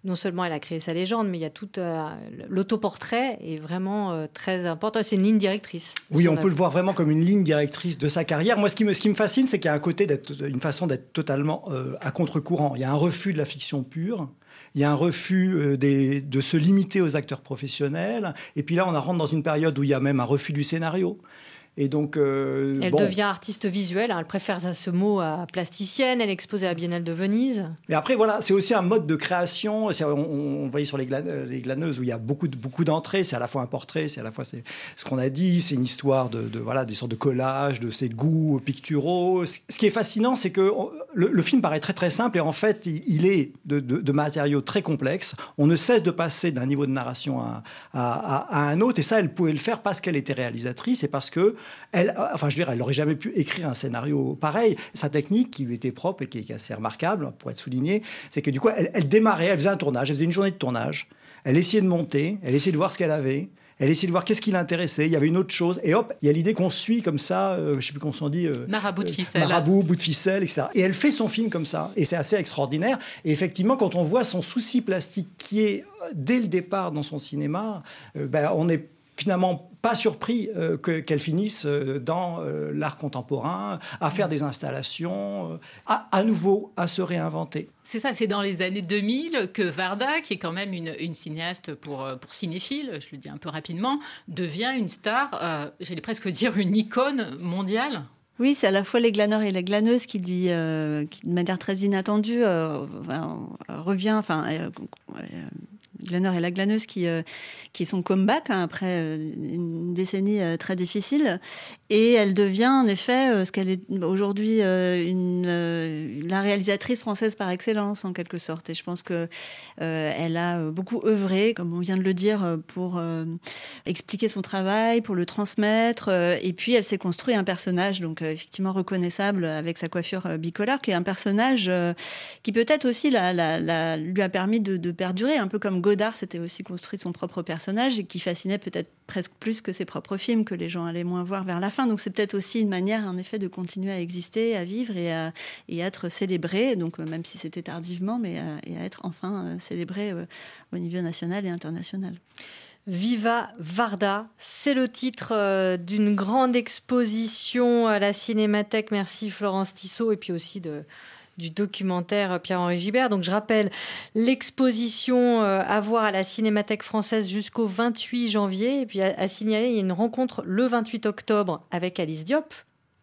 A: non seulement elle a créé sa légende, mais il y a tout euh, l'autoportrait est vraiment euh, très important. C'est une ligne directrice.
E: Oui, on œuvre. peut le voir vraiment comme une ligne directrice de sa carrière. Moi, ce qui me, ce qui me fascine, c'est qu'il y a un côté d'être, une façon d'être totalement euh, à contre-courant. Il y a un refus de la fiction pure il y a un refus euh, de se limiter aux acteurs professionnels. Et puis là, on rentre dans une période où il y a même un refus du scénario. Et donc, euh,
A: elle
E: bon.
A: devient artiste visuelle. Hein. Elle préfère ce mot à plasticienne. Elle est exposée à la Biennale de Venise.
E: Mais après, voilà, c'est aussi un mode de création. On, on, voyait sur les, glane, les, glaneuses où il y a beaucoup, de, beaucoup d'entrées. C'est à la fois un portrait, c'est à la fois ce qu'on a dit, c'est une histoire de, de, voilà des sortes de collages, de ses goûts picturaux. Ce qui est fascinant, c'est que le, le, film paraît très très simple et en fait, il, il est de, de, de, matériaux très complexes. On ne cesse de passer d'un niveau de narration à, à, à, à un autre. Et ça, elle pouvait le faire parce qu'elle était réalisatrice et parce que elle, enfin, je veux dire, elle n'aurait jamais pu écrire un scénario pareil. Sa technique, qui lui était propre et qui est assez remarquable, pour être soulignée, c'est que du coup, elle, elle, démarrait, elle faisait un tournage, elle faisait une journée de tournage, elle essayait de monter, elle essayait de voir ce qu'elle avait. Elle essayait de voir qu'est-ce qui l'intéressait. Il y avait une autre chose. Et hop, il y a l'idée qu'on suit comme ça, euh, je ne sais plus comment on dit. Euh,
B: marabout de ficelle.
E: Euh, marabout, bout de ficelle, etc. Et elle fait son film comme ça. Et c'est assez extraordinaire. Et effectivement, quand on voit son souci plastique qui est, dès le départ dans son cinéma, euh, ben, on est finalement pas surpris euh, que, qu'elle finisse euh, dans euh, l'art contemporain, à faire des installations, euh, à, à, nouveau à se réinventer.
B: C'est ça, c'est dans les années 2000 que Varda, qui est quand même une, une cinéaste pour, pour cinéphile, je le dis un peu rapidement, devient une star, euh, j'allais presque dire une icône mondiale.
C: Oui, c'est à la fois les glaneurs et les glaneuses qui lui, euh, qui, de manière très inattendue, euh, revient, enfin, euh, Glaneur et la glaneuse qui, euh, qui sont comeback hein, après euh, une décennie euh, très difficile. Et elle devient en effet ce qu'elle est aujourd'hui, une, la réalisatrice française par excellence en quelque sorte. Et je pense que elle a beaucoup œuvré, comme on vient de le dire, pour expliquer son travail, pour le transmettre. et puis elle s'est construit un personnage donc effectivement reconnaissable avec sa coiffure bicolore, qui est un personnage qui peut-être aussi la, lui a permis de, de perdurer, un peu comme Godard s'était aussi construit son propre personnage et qui fascinait peut-être presque plus que ses propres films que les gens allaient moins voir vers la fin. Donc c'est peut-être aussi une manière en effet de continuer à exister, à vivre et à, être célébré. Donc même si c'était tardivement, mais à, et à être enfin euh, célébré euh, au niveau national et international.
A: Viva Varda, c'est le titre euh, d'une grande exposition à la Cinémathèque. Merci Florence Tissot et puis aussi de du documentaire Pierre-Henri Gibert. Donc je rappelle l'exposition euh, à voir à la Cinémathèque française jusqu'au 28 janvier. Et puis à, à signaler, il y a une rencontre le 28 octobre avec Alice Diop,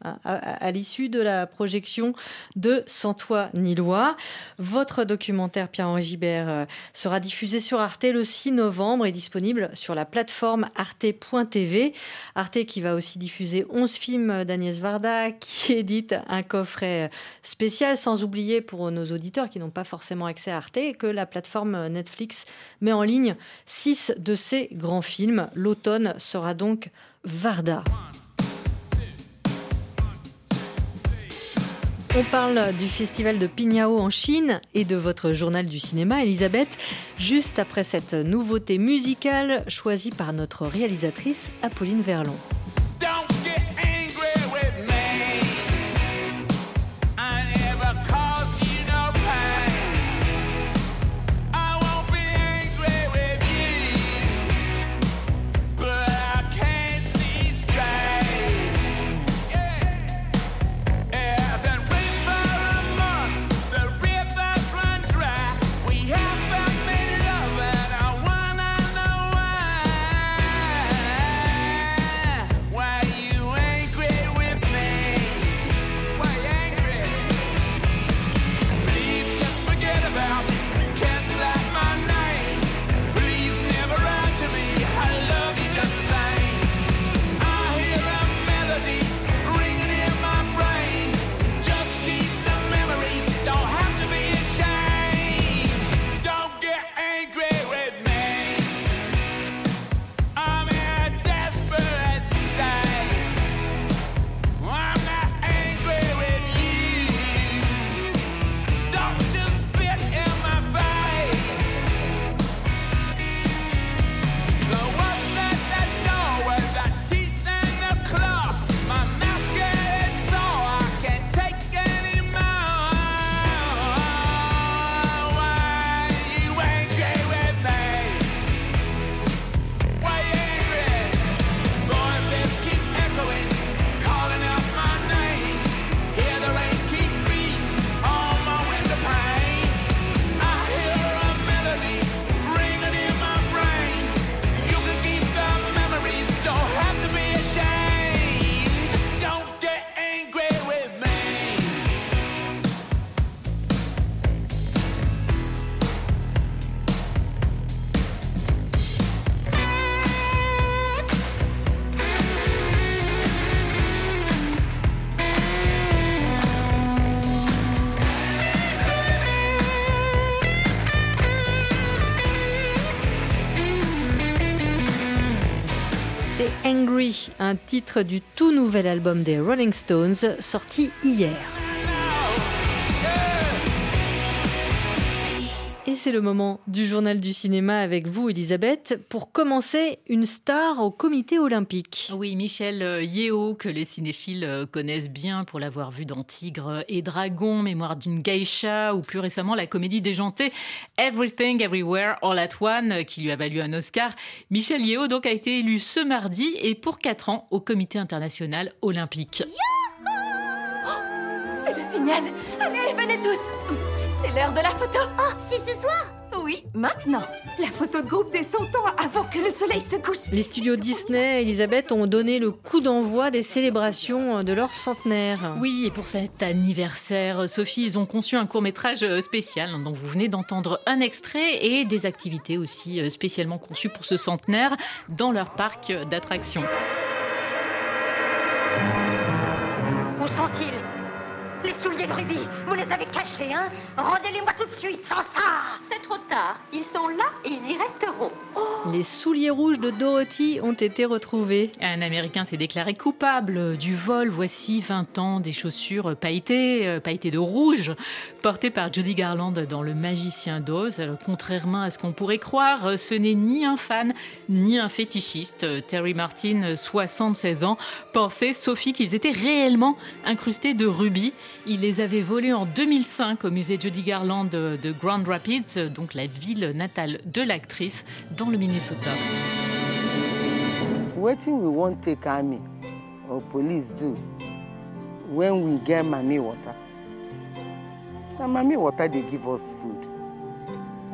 A: à, à, l'issue de la projection de Sans toi ni loi. Votre documentaire Pierre-Henri Gibert euh, sera diffusé sur Arte le 6 novembre et disponible sur la plateforme arte.tv. Arte qui va aussi diffuser 11 films d'Agnès Varda, qui édite un coffret spécial, sans oublier pour nos auditeurs qui n'ont pas forcément accès à Arte que la plateforme Netflix met en ligne 6 de ses grands films. L'automne sera donc Varda. On parle du festival de Pignao en Chine et de votre journal du cinéma, Elisabeth, juste après cette nouveauté musicale choisie par notre réalisatrice Apolline Verlon. Un titre du tout nouvel album des Rolling Stones sorti hier. Et c'est le moment du journal du cinéma avec vous, Elisabeth. Pour commencer, une star au comité olympique.
B: Oui, Michel euh, Yeo, que les cinéphiles euh, connaissent bien pour l'avoir vu dans Tigre et Dragon, Mémoire d'une geisha, ou plus récemment la comédie déjantée Everything Everywhere All at One, euh, qui lui a valu un Oscar. Michel Yeo donc a été élu ce mardi et pour 4 ans au comité international olympique.
O: C'est le signal Allez, venez tous C'est l'heure de la photo. Oh, c'est ce soir Oui, maintenant. La photo de groupe dès 100 ans avant que le soleil se couche.
A: Les studios Disney, Elisabeth, ont donné le coup d'envoi des célébrations de leur centenaire.
B: Oui, et pour cet anniversaire, Sophie, ils ont conçu un court-métrage euh, spécial. Dont vous venez d'entendre un extrait et des activités aussi euh, spécialement conçues pour ce centenaire dans leur parc d'attractions.
P: Où sont-ils? Les souliers de rubis, vous les avez cachés, hein Rendez-les-moi tout de suite, sans ça C'est trop tard. Ils sont là et ils y resteront.
A: Les souliers rouges de Dorothy ont été retrouvés.
B: Un Américain s'est déclaré coupable du vol, voici 20 ans, des chaussures pailletées, euh, pailletées de rouge, portées par Judy Garland dans Le Magicien d'Oz. Alors, Contrairement à ce qu'on pourrait croire, euh, ce n'est ni un fan, ni un fétichiste. Euh, Terry Martin, 76 ans, pensait, Sophie, qu'ils étaient réellement incrustés de rubis. Il les avait volés en 2005 au musée Judy Garland de Grand Rapids, donc la ville natale de l'actrice, dans le Minnesota.
Q: wetin we wan take army or police do when we get mami water? Na mami water dey give us food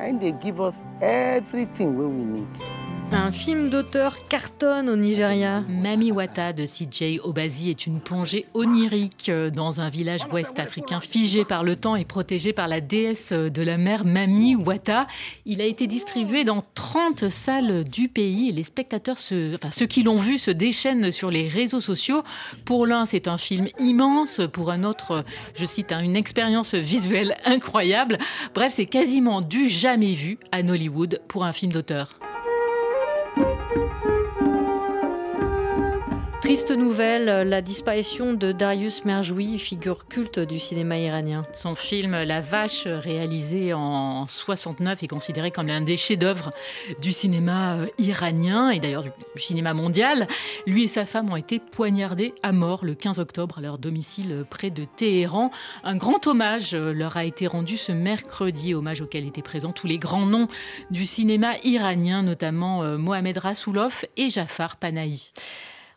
Q: im dey give us everything we need.
A: Un film d'auteur cartonne au Nigeria.
B: Mami Wata de CJ Obazi est une plongée onirique euh, dans un village ouest africain figé par le temps et protégé par la déesse de la mer Mami Wata. Il a été distribué dans 30 salles du pays et les spectateurs, enfin ceux qui l'ont vu, se déchaînent sur les réseaux sociaux. Pour l'un, c'est un film immense. Pour un autre, je cite, hein, une expérience visuelle incroyable. Bref, c'est quasiment du jamais vu à Nollywood pour un film d'auteur.
A: Triste nouvelle, la disparition de Darius Merjoui, figure culte du cinéma iranien.
B: Son film La Vache, réalisé en 69, est considéré comme l'un des chefs-d'œuvre du cinéma euh, iranien et d'ailleurs du cinéma mondial. Lui et sa femme ont été poignardés à mort le 15 octobre à leur domicile près de Téhéran. Un grand hommage euh, leur a été rendu ce mercredi, hommage auquel étaient présents tous les grands noms du cinéma iranien, notamment euh, Mohamed Rasoulov et Jafar Panahi.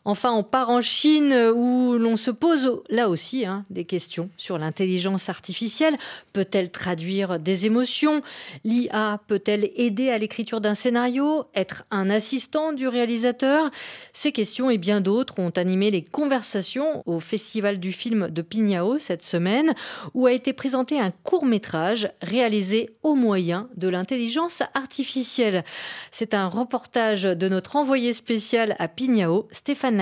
A: Enfin, on part en Chine où l'on se pose là aussi hein, des questions sur l'intelligence artificielle. Peut-elle traduire des émotions? L'IA peut-elle aider à l'écriture d'un scénario? Être un assistant du réalisateur? Ces questions et bien d'autres ont animé les conversations au Festival du film de Pignao cette semaine où a été présenté un court métrage réalisé au moyen de l'intelligence artificielle. C'est un reportage de notre envoyé spécial à Pignao, Stéphane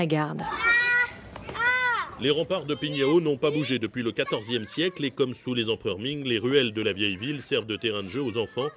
R: Les remparts de Pignao n'ont pas bougé depuis le XIVe siècle et comme sous les empereurs Ming, les ruelles de la vieille ville servent de terrain de jeu aux enfants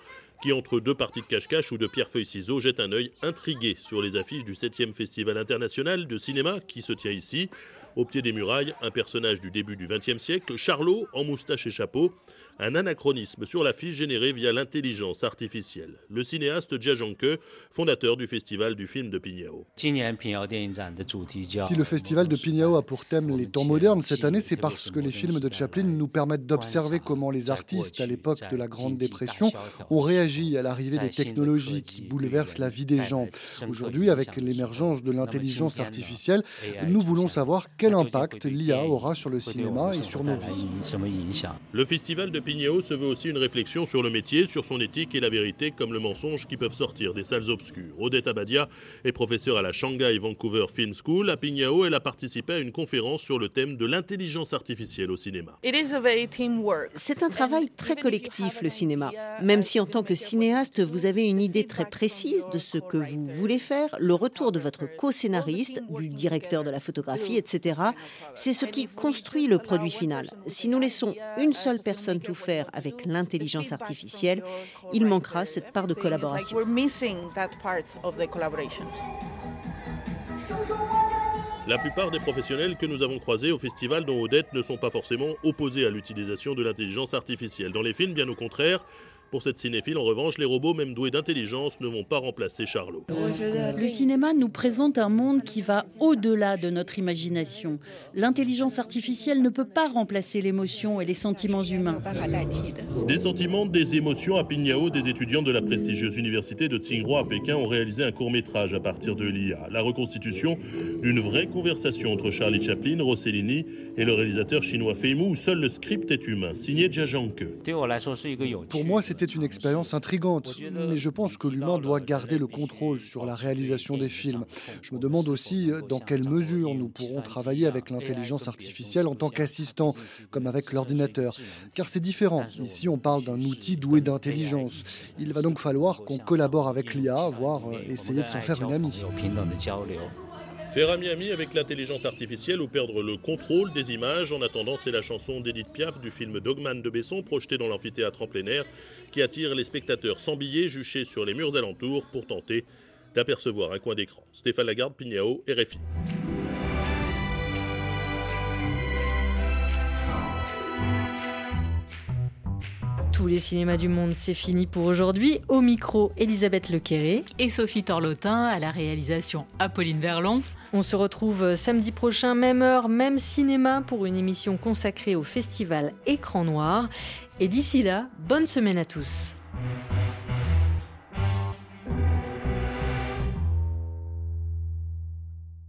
R: qui, entre deux parties de cache-cache ou de pierre-feuille-ciseaux, jettent un œil intrigué sur les affiches du 7e Festival international de cinéma qui se tient ici. Au pied des murailles, un personnage du début du XXe siècle, Charlot, en moustache et chapeau, un anachronisme sur l'affiche généré via l'intelligence artificielle. Le cinéaste Jia Zhangke, fondateur du festival du film de Pignao.
S: Si le festival de Pignao a pour thème les temps modernes cette année, c'est parce que les films de Chaplin nous permettent d'observer comment les artistes, à l'époque de la Grande Dépression, ont réagi à l'arrivée des technologies qui bouleversent la vie des gens. Aujourd'hui, avec l'émergence de l'intelligence artificielle, nous voulons savoir impact l'IA aura sur le cinéma et sur nos vies.
R: Le festival de Pignao se veut aussi une réflexion sur le métier, sur son éthique et la vérité comme le mensonge qui peuvent sortir des salles obscures. Odette Abadia est professeure à la Shanghai Vancouver Film School. À Pignao, elle a participé à une conférence sur le thème de l'intelligence artificielle au cinéma.
T: C'est un travail très collectif, le cinéma. Même si en tant que cinéaste, vous avez une idée très précise de ce que vous voulez faire, le retour de votre co-scénariste, du directeur de la photographie, etc., c'est ce qui construit le produit final. Si nous laissons une seule personne tout faire avec l'intelligence artificielle, il manquera cette part de collaboration.
R: La plupart des professionnels que nous avons croisés au festival dont Odette ne sont pas forcément opposés à l'utilisation de l'intelligence artificielle. Dans les films, bien au contraire, pour cette cinéphile, en revanche, les robots, même doués d'intelligence, ne vont pas remplacer Charlot.
U: Le cinéma nous présente un monde qui va au-delà de notre imagination. L'intelligence artificielle ne peut pas remplacer l'émotion et les sentiments humains.
R: Des sentiments, des émotions à Pignao, des étudiants de la prestigieuse université de Tsinghua à Pékin ont réalisé un court-métrage à partir de l'IA. La reconstitution d'une vraie conversation entre Charlie Chaplin, Rossellini et le réalisateur chinois Fei Mu, où seul le script est humain, signé Jia Zhangke.
S: Pour moi, c'était une expérience intrigante, mais je pense que l'humain doit garder le contrôle sur la réalisation des films. Je me demande aussi euh, dans quelle mesure nous pourrons travailler avec l'intelligence artificielle en tant qu'assistant, comme avec l'ordinateur. Car c'est différent. Ici, on parle d'un outil doué d'intelligence. Il va donc falloir qu'on collabore avec l'IA, voire euh, essayer de s'en faire une amie.
R: Faire ami-ami avec l'intelligence artificielle ou perdre le contrôle des images. En attendant, c'est la chanson d'Edith Piaf du film Dogman de Besson, projeté dans l'amphithéâtre en plein air, qui attire les spectateurs sans billets juchés sur les murs alentours pour tenter d'apercevoir un coin d'écran. Stéphane Lagarde, Pignao, RFI.
A: Tous les cinémas du monde, c'est fini pour aujourd'hui. Au micro, Elisabeth Lequéré.
B: Et Sophie Torlotin à la réalisation Apolline Verlon.
A: On se retrouve samedi prochain, même heure, même cinéma, pour une émission consacrée au festival Écran Noir. Et d'ici là, bonne semaine à tous.